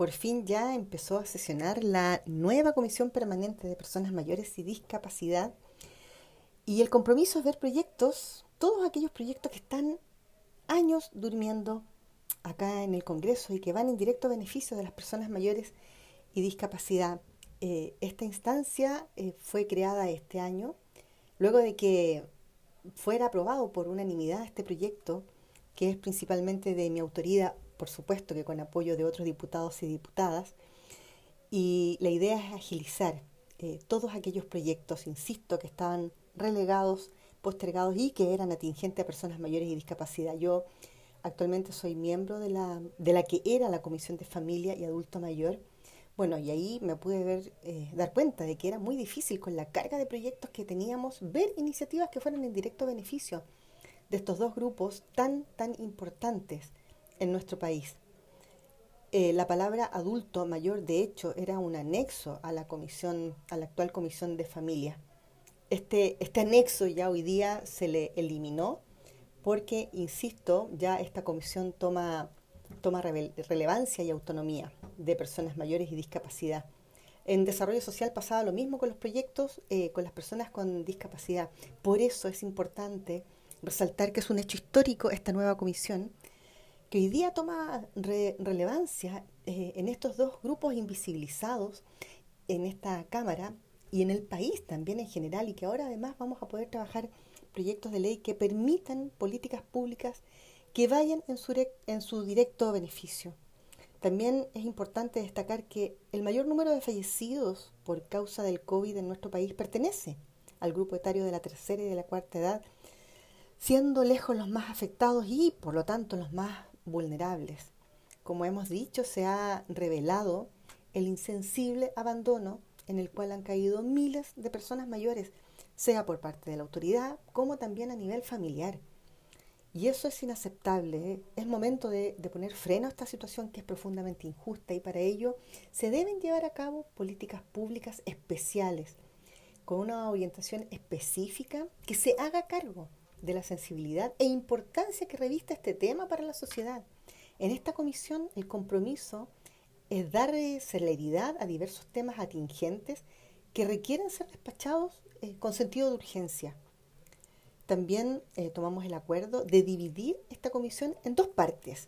por fin ya empezó a sesionar la nueva Comisión Permanente de Personas Mayores y Discapacidad. Y el compromiso es ver proyectos, todos aquellos proyectos que están años durmiendo acá en el Congreso y que van en directo beneficio de las personas mayores y discapacidad. Eh, esta instancia eh, fue creada este año, luego de que fuera aprobado por unanimidad este proyecto, que es principalmente de mi autoría, por supuesto que con apoyo de otros diputados y diputadas, y la idea es agilizar eh, todos aquellos proyectos, insisto, que estaban relegados, postergados y que eran atingentes a personas mayores y discapacidad. Yo actualmente soy miembro de la, de la que era la Comisión de Familia y Adulto Mayor, bueno, y ahí me pude ver, eh, dar cuenta de que era muy difícil con la carga de proyectos que teníamos ver iniciativas que fueran en directo beneficio de estos dos grupos tan, tan importantes en nuestro país. Eh, la palabra adulto mayor, de hecho, era un anexo a la comisión, a la actual comisión de familia. Este, este anexo ya hoy día se le eliminó porque, insisto, ya esta comisión toma toma relevancia y autonomía de personas mayores y discapacidad. En desarrollo social pasaba lo mismo con los proyectos eh, con las personas con discapacidad. Por eso es importante resaltar que es un hecho histórico esta nueva comisión, que hoy día toma relevancia eh, en estos dos grupos invisibilizados en esta Cámara y en el país también en general, y que ahora además vamos a poder trabajar proyectos de ley que permitan políticas públicas que vayan en su, en su directo beneficio. También es importante destacar que el mayor número de fallecidos por causa del COVID en nuestro país pertenece al grupo etario de la tercera y de la cuarta edad, siendo lejos los más afectados y, por lo tanto, los más vulnerables. Como hemos dicho, se ha revelado el insensible abandono en el cual han caído miles de personas mayores, sea por parte de la autoridad como también a nivel familiar. Y eso es inaceptable. ¿eh? Es momento de, poner freno a esta situación que es profundamente injusta y para ello se deben llevar a cabo políticas públicas especiales con una orientación específica que se haga cargo de la sensibilidad e importancia que revista este tema para la sociedad. En esta comisión el compromiso es dar celeridad a diversos temas atingentes que requieren ser despachados eh, con sentido de urgencia también eh, tomamos el acuerdo de dividir esta comisión en dos partes.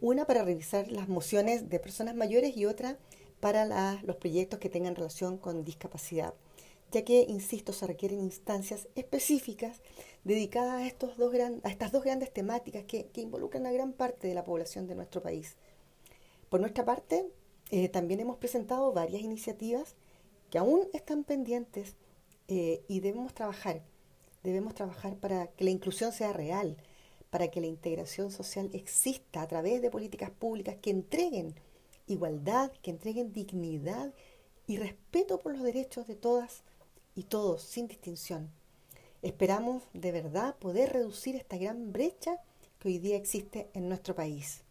Una para revisar las mociones de personas mayores y otra para los proyectos que tengan relación con discapacidad, ya que, insisto, se requieren instancias específicas dedicadas a, estos dos a estas dos grandes temáticas que, involucran a gran parte de la población de nuestro país. Por nuestra parte, eh, también hemos presentado varias iniciativas que aún están pendientes eh, y debemos trabajar Debemos trabajar para que la inclusión sea real, para que la integración social exista a través de políticas públicas que entreguen igualdad, que entreguen dignidad y respeto por los derechos de todas y todos, sin distinción. Esperamos de verdad poder reducir esta gran brecha que hoy día existe en nuestro país.